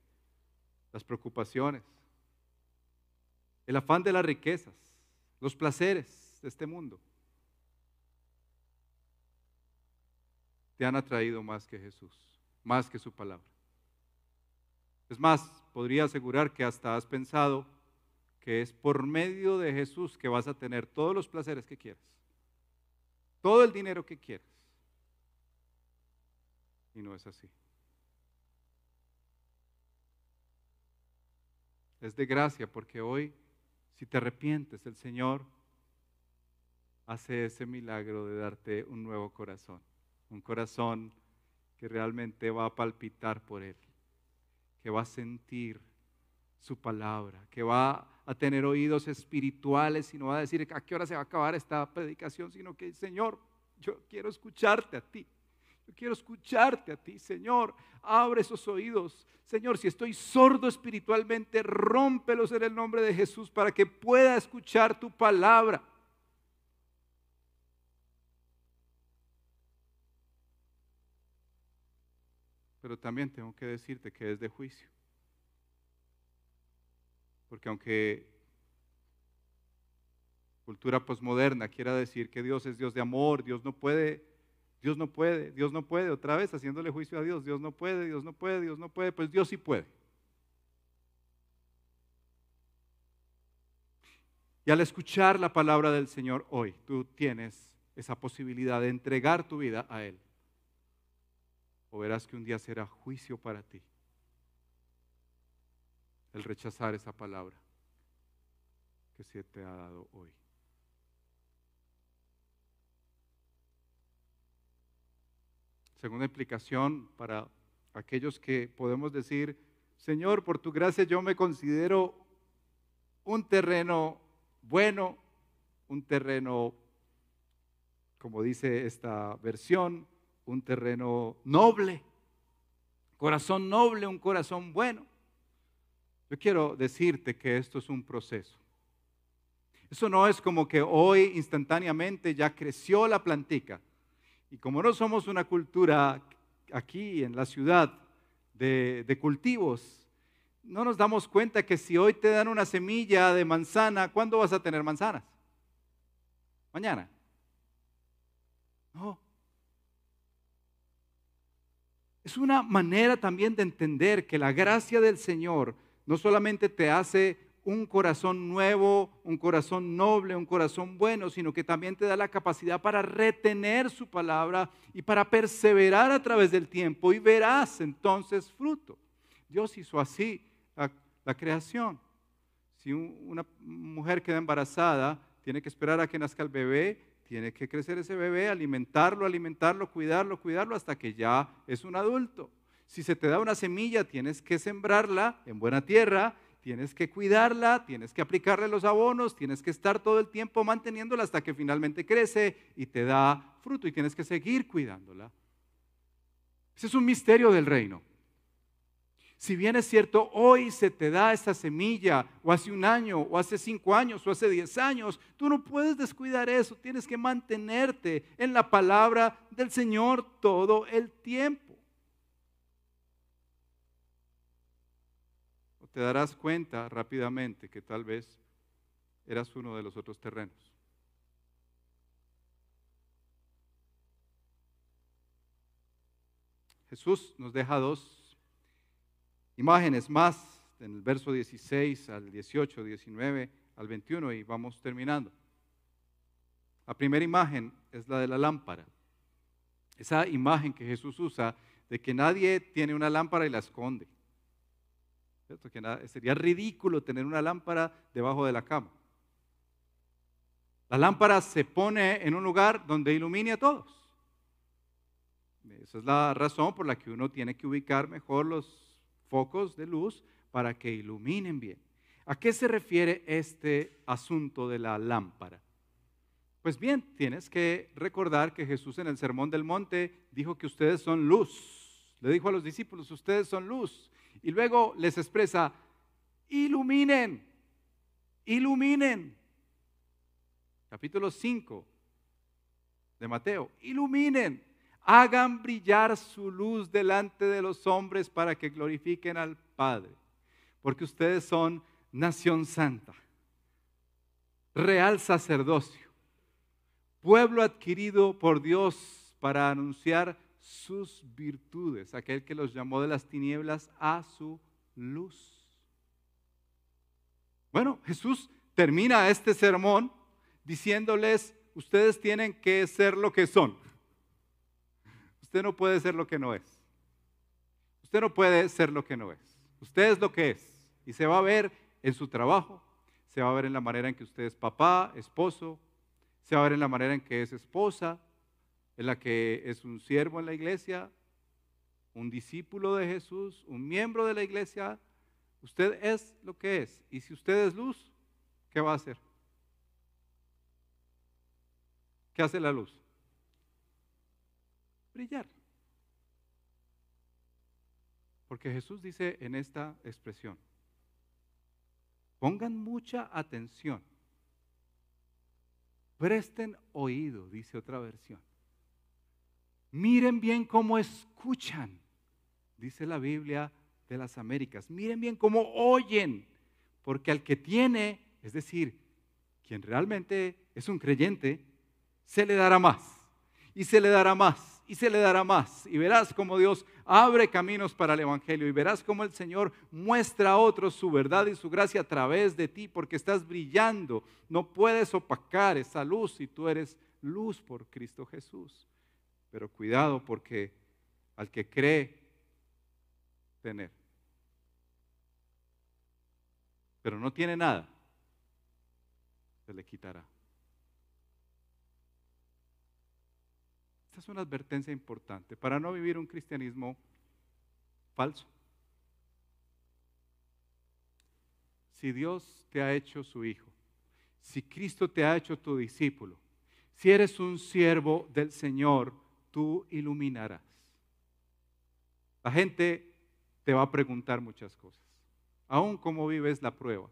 B: las preocupaciones, el afán de las riquezas, los placeres de este mundo, te han atraído más que Jesús, más que su palabra. Es más, podría asegurar que hasta has pensado que es por medio de Jesús que vas a tener todos los placeres que quieras, todo el dinero que quieras. Y no es así. Es de gracia porque hoy, si te arrepientes, el Señor hace ese milagro de darte un nuevo corazón, un corazón que realmente va a palpitar por Él, que va a sentir su palabra, que va a tener oídos espirituales y no va a decir a qué hora se va a acabar esta predicación, sino que, Señor, yo quiero escucharte a ti. Yo quiero escucharte a ti, Señor. Abre esos oídos. Señor, si estoy sordo espiritualmente, rómpelos en el nombre de Jesús para que pueda escuchar tu palabra. Pero también tengo que decirte que es de juicio. Porque aunque cultura posmoderna quiera decir que Dios es Dios de amor, Dios no puede, Dios no puede, Dios no puede, otra vez haciéndole juicio a Dios, Dios no puede, Dios no puede, Dios no puede, pues Dios sí puede. Y al escuchar la palabra del Señor hoy, tú tienes esa posibilidad de entregar tu vida a Él. O verás que un día será juicio para ti el rechazar esa palabra que se te ha dado hoy. Segunda implicación para aquellos que podemos decir, Señor, por tu gracia yo me considero un terreno bueno, un terreno, como dice esta versión, un terreno noble, corazón noble, un corazón bueno. Yo quiero decirte que esto es un proceso. Eso no es como que hoy instantáneamente ya creció la plantica. Y como no somos una cultura aquí en la ciudad de, cultivos, no nos damos cuenta que si hoy te dan una semilla de manzana, ¿cuándo vas a tener manzanas? Mañana. No. Es una manera también de entender que la gracia del Señor no solamente te hace un corazón nuevo, un corazón noble, un corazón bueno, sino que también te da la capacidad para retener su palabra y para perseverar a través del tiempo y verás entonces fruto. Dios hizo así la, creación. Si una mujer queda embarazada, tiene que esperar a que nazca el bebé, tiene que crecer ese bebé, alimentarlo, alimentarlo, cuidarlo, cuidarlo hasta que ya es un adulto. Si se te da una semilla, tienes que sembrarla en buena tierra, tienes que cuidarla, tienes que aplicarle los abonos, tienes que estar todo el tiempo manteniéndola hasta que finalmente crece y te da fruto y tienes que seguir cuidándola. Ese es un misterio del reino. Si bien es cierto, hoy se te da esta semilla, o hace un año, o hace cinco años, o hace diez años, tú no puedes descuidar eso, tienes que mantenerte en la palabra del Señor todo el tiempo. Te darás cuenta rápidamente que tal vez eras uno de los otros terrenos. Jesús nos deja dos imágenes más en el verso 16 al 18, 19 al 21 y vamos terminando. La primera imagen es la de la lámpara. Esa imagen que Jesús usa de que nadie tiene una lámpara y la esconde. Sería ridículo tener una lámpara debajo de la cama. La lámpara se pone en un lugar donde ilumine a todos. Esa es la razón por la que uno tiene que ubicar mejor los focos de luz para que iluminen bien. ¿A qué se refiere este asunto de la lámpara? Pues bien, tienes que recordar que Jesús en el Sermón del Monte dijo que ustedes son luz. Le dijo a los discípulos, ustedes son luz. Y luego les expresa, iluminen, iluminen. Capítulo 5 de Mateo, iluminen, hagan brillar su luz delante de los hombres para que glorifiquen al Padre, porque ustedes son nación santa, real sacerdocio, pueblo adquirido por Dios para anunciar sus virtudes, aquel que los llamó de las tinieblas a su luz. Bueno, Jesús termina este sermón diciéndoles, ustedes tienen que ser lo que son. Usted no puede ser lo que no es. Usted no puede ser lo que no es. Usted es lo que es. Y se va a ver en su trabajo, se va a ver en la manera en que usted es papá, esposo, se va a ver en la manera en que es esposa, en la que es un siervo en la iglesia, un discípulo de Jesús, un miembro de la iglesia. Usted es lo que es. Y si usted es luz, ¿qué va a hacer? ¿Qué hace la luz? Brillar. Porque Jesús dice en esta expresión, pongan mucha atención, presten oído, dice otra versión. Miren bien cómo escuchan, dice la Biblia de las Américas. Miren bien cómo oyen, porque al que tiene, es decir, quien realmente es un creyente, se le dará más, y se le dará más, y se le dará más. Y verás cómo Dios abre caminos para el Evangelio y verás cómo el Señor muestra a otros su verdad y su gracia a través de ti porque estás brillando. No puedes opacar esa luz si tú eres luz por Cristo Jesús. Pero cuidado porque al que cree tener, pero no tiene nada, se le quitará. Esta es una advertencia importante para no vivir un cristianismo falso. Si Dios te ha hecho su hijo, si Cristo te ha hecho tu discípulo, si eres un siervo del Señor, tú iluminarás. La gente te va a preguntar muchas cosas, aún cómo vives la prueba,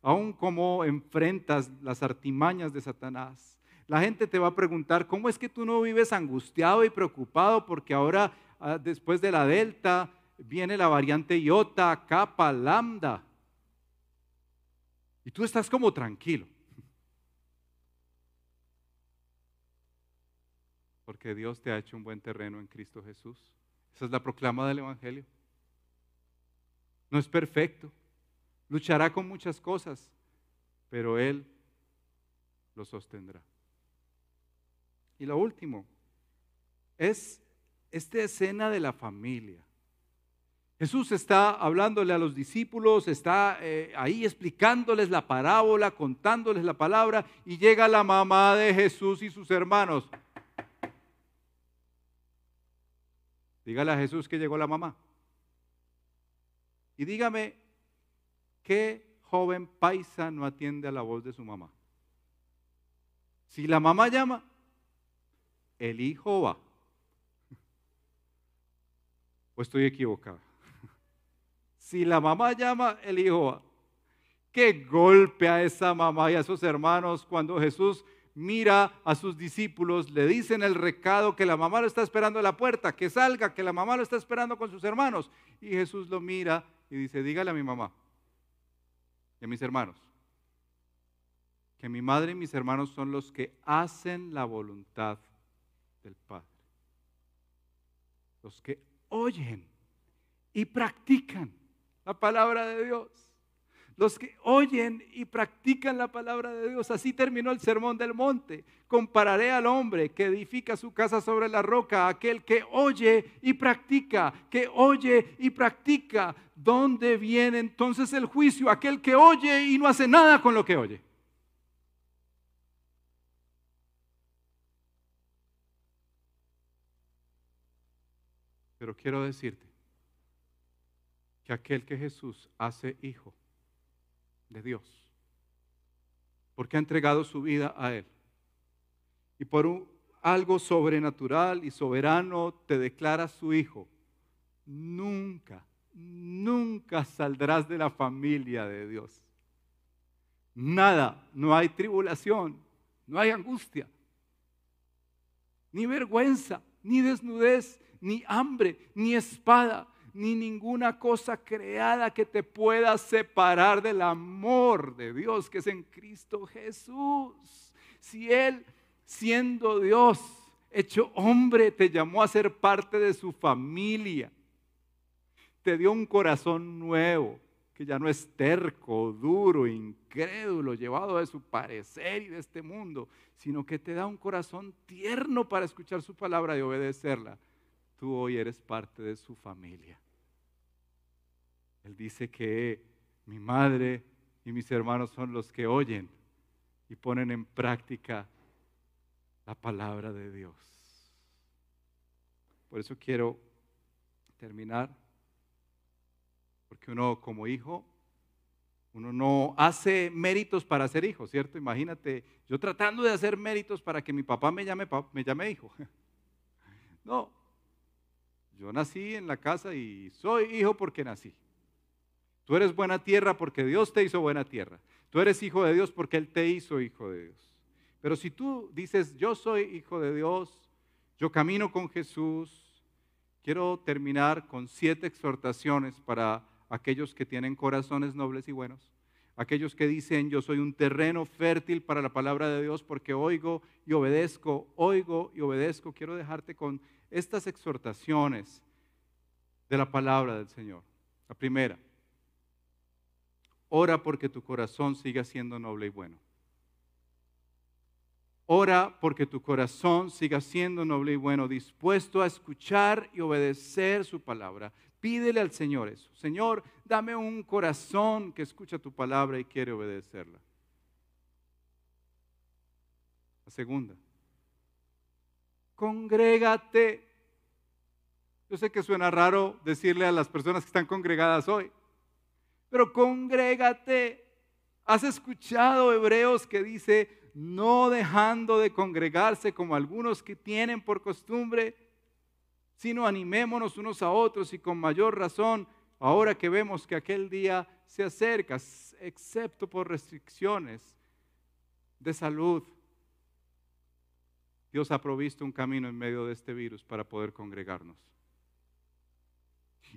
B: aún cómo enfrentas las artimañas de Satanás, la gente te va a preguntar, ¿cómo es que tú no vives angustiado y preocupado porque ahora ah, después de la delta viene la variante iota, kappa, lambda? Y tú estás como tranquilo. Porque Dios te ha hecho un buen terreno en Cristo Jesús. Esa es la proclama del Evangelio. No es perfecto. Luchará con muchas cosas, pero Él lo sostendrá. Y lo último es esta escena de la familia. Jesús está hablándole a los discípulos, está eh, ahí explicándoles la parábola, contándoles la palabra, y llega la mamá de Jesús y sus hermanos. Dígale a Jesús que llegó la mamá. Y dígame, ¿qué joven paisa no atiende a la voz de su mamá? Si la mamá llama, el hijo va. (laughs) ¿O estoy equivocado? (laughs) Si la mamá llama, el hijo va. Qué golpe a esa mamá y a sus hermanos cuando Jesús mira a sus discípulos, le dicen el recado que la mamá lo está esperando en la puerta, que salga, que la mamá lo está esperando con sus hermanos. Y Jesús lo mira y dice, dígale a mi mamá y a mis hermanos, que mi madre y mis hermanos son los que hacen la voluntad del Padre. Los que oyen y practican la palabra de Dios. Los que oyen y practican la palabra de Dios. Así terminó el sermón del monte. Compararé al hombre que edifica su casa sobre la roca, aquel que oye y practica, que oye y practica. ¿Dónde viene entonces el juicio? Aquel que oye y no hace nada con lo que oye. Pero quiero decirte que aquel que Jesús hace hijo de Dios, porque ha entregado su vida a Él, y por algo sobrenatural y soberano te declara su hijo, nunca, nunca saldrás de la familia de Dios. Nada, no hay tribulación, no hay angustia, ni vergüenza, ni desnudez, ni hambre, ni espada, ni ninguna cosa creada que te pueda separar del amor de Dios que es en Cristo Jesús. Si Él, siendo Dios, hecho hombre, te llamó a ser parte de su familia, te dio un corazón nuevo que ya no es terco, duro, incrédulo, llevado de su parecer y de este mundo, sino que te da un corazón tierno para escuchar su palabra y obedecerla, tú hoy eres parte de su familia. Él dice que mi madre y mis hermanos son los que oyen y ponen en práctica la palabra de Dios. Por eso quiero terminar, porque uno como hijo, uno no hace méritos para ser hijo, ¿cierto? Imagínate, yo tratando de hacer méritos para que mi papá me llame, me llame hijo. (laughs) No, yo nací en la casa y soy hijo porque nací. Tú eres buena tierra porque Dios te hizo buena tierra. Tú eres hijo de Dios porque Él te hizo hijo de Dios. Pero si tú dices, yo soy hijo de Dios, yo camino con Jesús, quiero terminar con siete exhortaciones para aquellos que tienen corazones nobles y buenos. Aquellos que dicen, yo soy un terreno fértil para la palabra de Dios porque oigo y obedezco, oigo y obedezco. Quiero dejarte con estas exhortaciones de la palabra del Señor. La primera, ora porque tu corazón siga siendo noble y bueno. Ora porque tu corazón siga siendo noble y bueno, dispuesto a escuchar y obedecer su palabra. Pídele al Señor eso. Señor, dame un corazón que escucha tu palabra y quiere obedecerla. La segunda, congrégate. Yo sé que suena raro decirle a las personas que están congregadas hoy, pero congrégate. ¿Has escuchado Hebreos que dice, no dejando de congregarse como algunos que tienen por costumbre, sino animémonos unos a otros y con mayor razón, ahora que vemos que aquel día se acerca, excepto por restricciones de salud Dios ha provisto un camino en medio de este virus para poder congregarnos.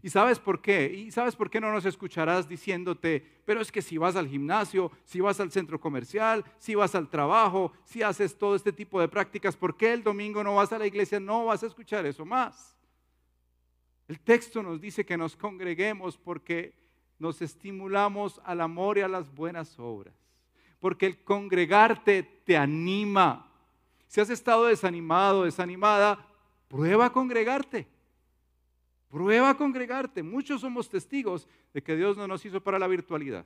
B: ¿Y sabes por qué? ¿Y sabes por qué no nos escucharás diciéndote, pero es que si vas al gimnasio, si vas al centro comercial, si vas al trabajo, si haces todo este tipo de prácticas, ¿por qué el domingo no vas a la iglesia? No vas a escuchar eso más. El texto nos dice que nos congreguemos porque nos estimulamos al amor y a las buenas obras. Porque el congregarte te anima, si has estado desanimado, desanimada, prueba a congregarte. Prueba a congregarte. Muchos somos testigos de que Dios no nos hizo para la virtualidad,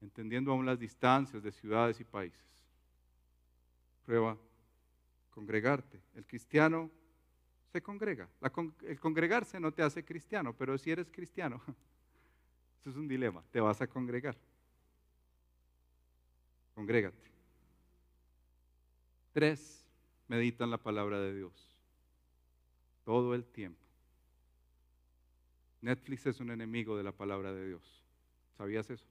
B: entendiendo aún las distancias de ciudades y países. Prueba congregarte. El cristiano se congrega. el congregarse no te hace cristiano, pero si eres cristiano, (laughs) eso es un dilema, te vas a congregar. Congrégate. Tres, meditan la palabra de Dios. Todo el tiempo. Netflix es un enemigo de la palabra de Dios. ¿Sabías eso?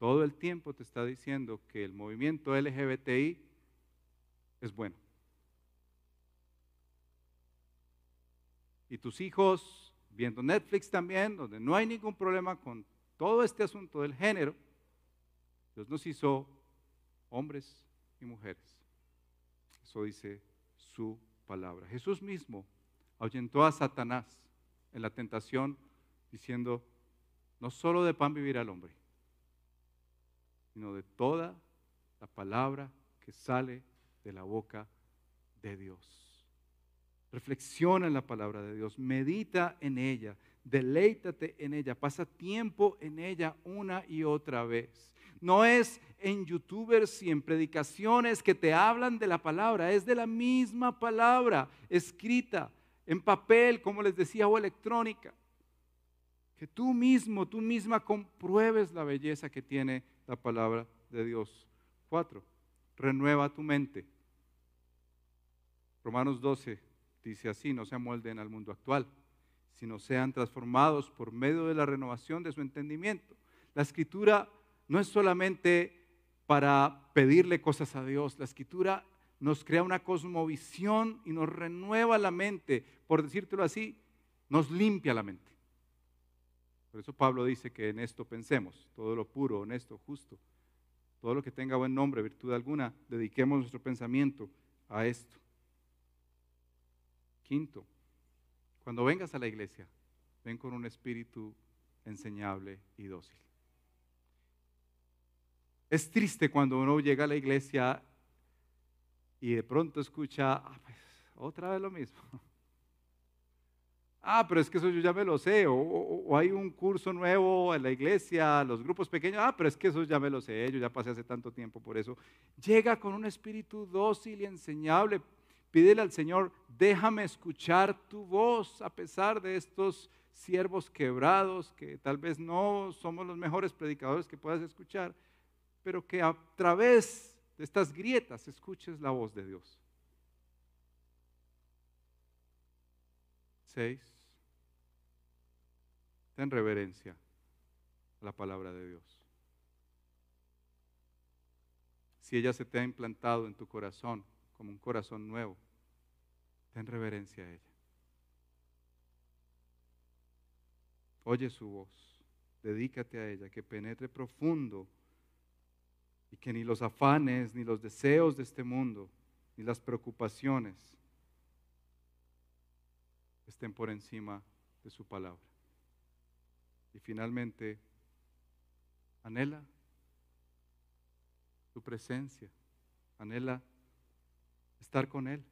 B: Todo el tiempo te está diciendo que el movimiento LGBTI es bueno. Y tus hijos viendo Netflix también, donde no hay ningún problema con todo este asunto del género, Dios nos hizo hombres y mujeres. Eso dice su palabra. Jesús mismo ahuyentó a Satanás en la tentación diciendo, no solo de pan vivirá el hombre, sino de toda la palabra que sale de la boca de Dios. Reflexiona en la palabra de Dios, medita en ella, deleítate en ella, pasa tiempo en ella una y otra vez. No es en youtubers y en predicaciones que te hablan de la palabra, es de la misma palabra escrita en papel, como les decía, o electrónica. Que tú mismo, tú misma compruebes la belleza que tiene la palabra de Dios. Cuatro, renueva tu mente. Romanos 12 dice así, no se amolden al mundo actual, sino sean transformados por medio de la renovación de su entendimiento. La escritura no es solamente para pedirle cosas a Dios, la escritura nos crea una cosmovisión y nos renueva la mente, por decírtelo así, nos limpia la mente. Por eso Pablo dice que en esto pensemos, todo lo puro, honesto, justo, todo lo que tenga buen nombre, virtud alguna, dediquemos nuestro pensamiento a esto. Quinto, cuando vengas a la iglesia, ven con un espíritu enseñable y dócil. Es triste cuando uno llega a la iglesia y de pronto escucha, ah, pues, otra vez lo mismo. (laughs) Ah, pero es que eso yo ya me lo sé. O, hay un curso nuevo en la iglesia, los grupos pequeños. Ah, pero es que eso ya me lo sé. Yo ya pasé hace tanto tiempo por eso. Llega con un espíritu dócil y enseñable. Pídele al Señor, déjame escuchar tu voz a pesar de estos siervos quebrados que tal vez no somos los mejores predicadores que puedas escuchar, pero que a través de estas grietas escuches la voz de Dios. Seis. Ten reverencia a la palabra de Dios. Si ella se te ha implantado en tu corazón como un corazón nuevo, ten reverencia a ella. Oye su voz, dedícate a ella, que penetre profundo y que ni los afanes, ni los deseos de este mundo, ni las preocupaciones estén por encima de su palabra. Y finalmente, anhela su presencia, anhela estar con Él.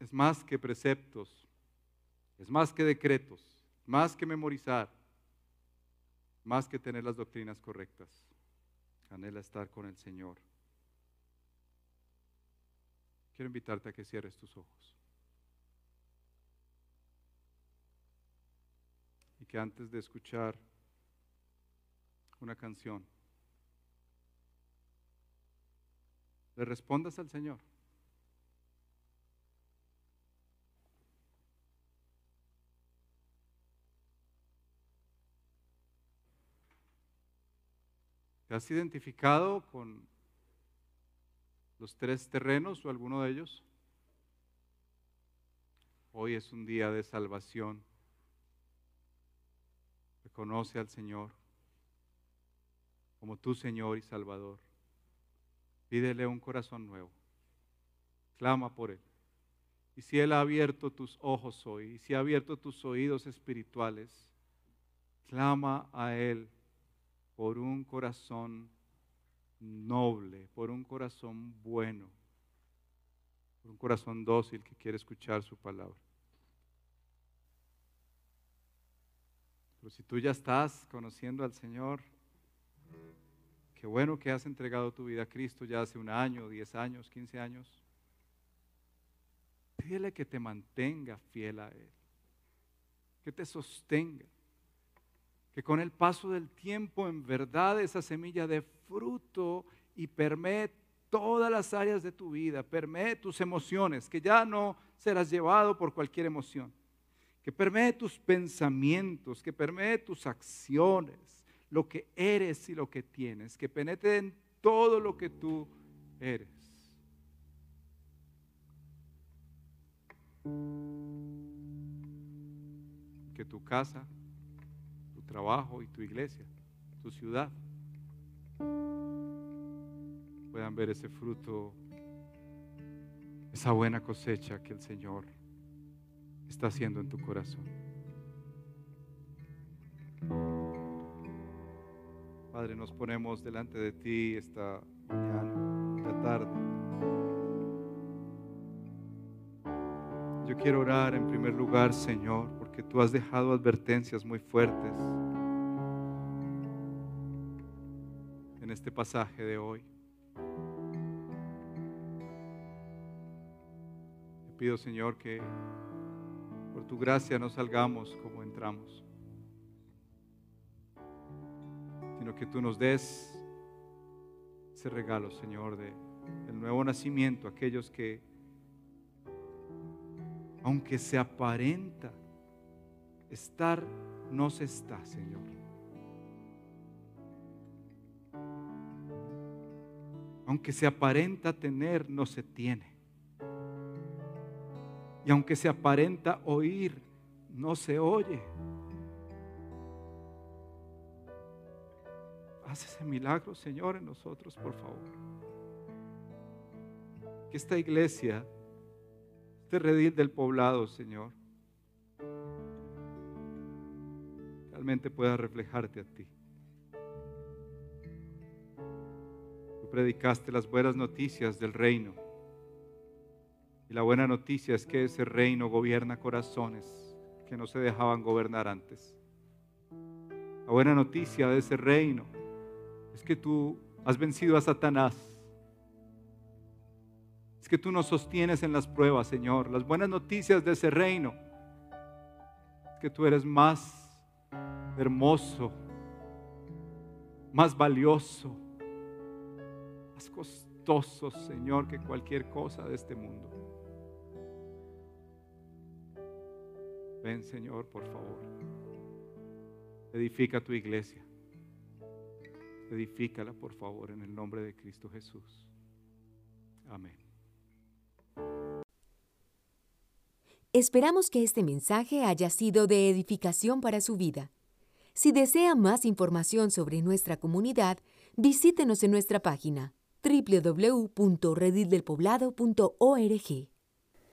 B: Es más que preceptos, es más que decretos, más que memorizar, más que tener las doctrinas correctas anhela estar con el Señor. Quiero invitarte a que cierres tus ojos. Y que antes de escuchar una canción, le respondas al Señor. Has identificado con los tres terrenos o alguno de ellos? Hoy es un día de salvación. Reconoce al Señor como tu Señor y Salvador. Pídele un corazón nuevo. Clama por Él. Y si Él ha abierto tus ojos hoy, y si ha abierto tus oídos espirituales, clama a Él por un corazón noble, por un corazón bueno, por un corazón dócil que quiere escuchar su palabra. Pero si tú ya estás conociendo al Señor, qué bueno que has entregado tu vida a Cristo ya hace un año, diez años, quince años. Pídele que te mantenga fiel a Él, que te sostenga que con el paso del tiempo en verdad esa semilla de fruto y permee todas las áreas de tu vida, permee tus emociones, que ya no serás llevado por cualquier emoción, que permee tus pensamientos, que permee tus acciones, lo que eres y lo que tienes, que penetre en todo lo que tú eres. Que tu casa trabajo y tu iglesia, tu ciudad, puedan ver ese fruto, esa buena cosecha que el Señor está haciendo en tu corazón. Padre, nos ponemos delante de ti esta mañana, esta tarde. Quiero orar en primer lugar, Señor, porque tú has dejado advertencias muy fuertes en este pasaje de hoy. Te pido, Señor, que por tu gracia no salgamos como entramos, sino que tú nos des ese regalo, Señor, de el nuevo nacimiento, aquellos que aunque se aparenta estar, no se está, Señor. Aunque se aparenta tener, no se tiene. Y aunque se aparenta oír, no se oye. Haz ese milagro, Señor, en nosotros, por favor. Que esta iglesia este del poblado, Señor, realmente pueda reflejarte a ti. Tú predicaste las buenas noticias del reino. Y la buena noticia es que ese reino gobierna corazones que no se dejaban gobernar antes. La buena noticia de ese reino es que tú has vencido a Satanás. Es que tú nos sostienes en las pruebas, Señor. Las buenas noticias de ese reino es que tú eres más hermoso, más valioso, más costoso, Señor, que cualquier cosa de este mundo. Ven, Señor, por favor. Edifica tu iglesia. Edifícala, por favor, en el nombre de Cristo Jesús. Amén.
A: Esperamos que este mensaje haya sido de edificación para su vida. Si desea más información sobre nuestra comunidad, visítenos en nuestra página www.redildelpoblado.org.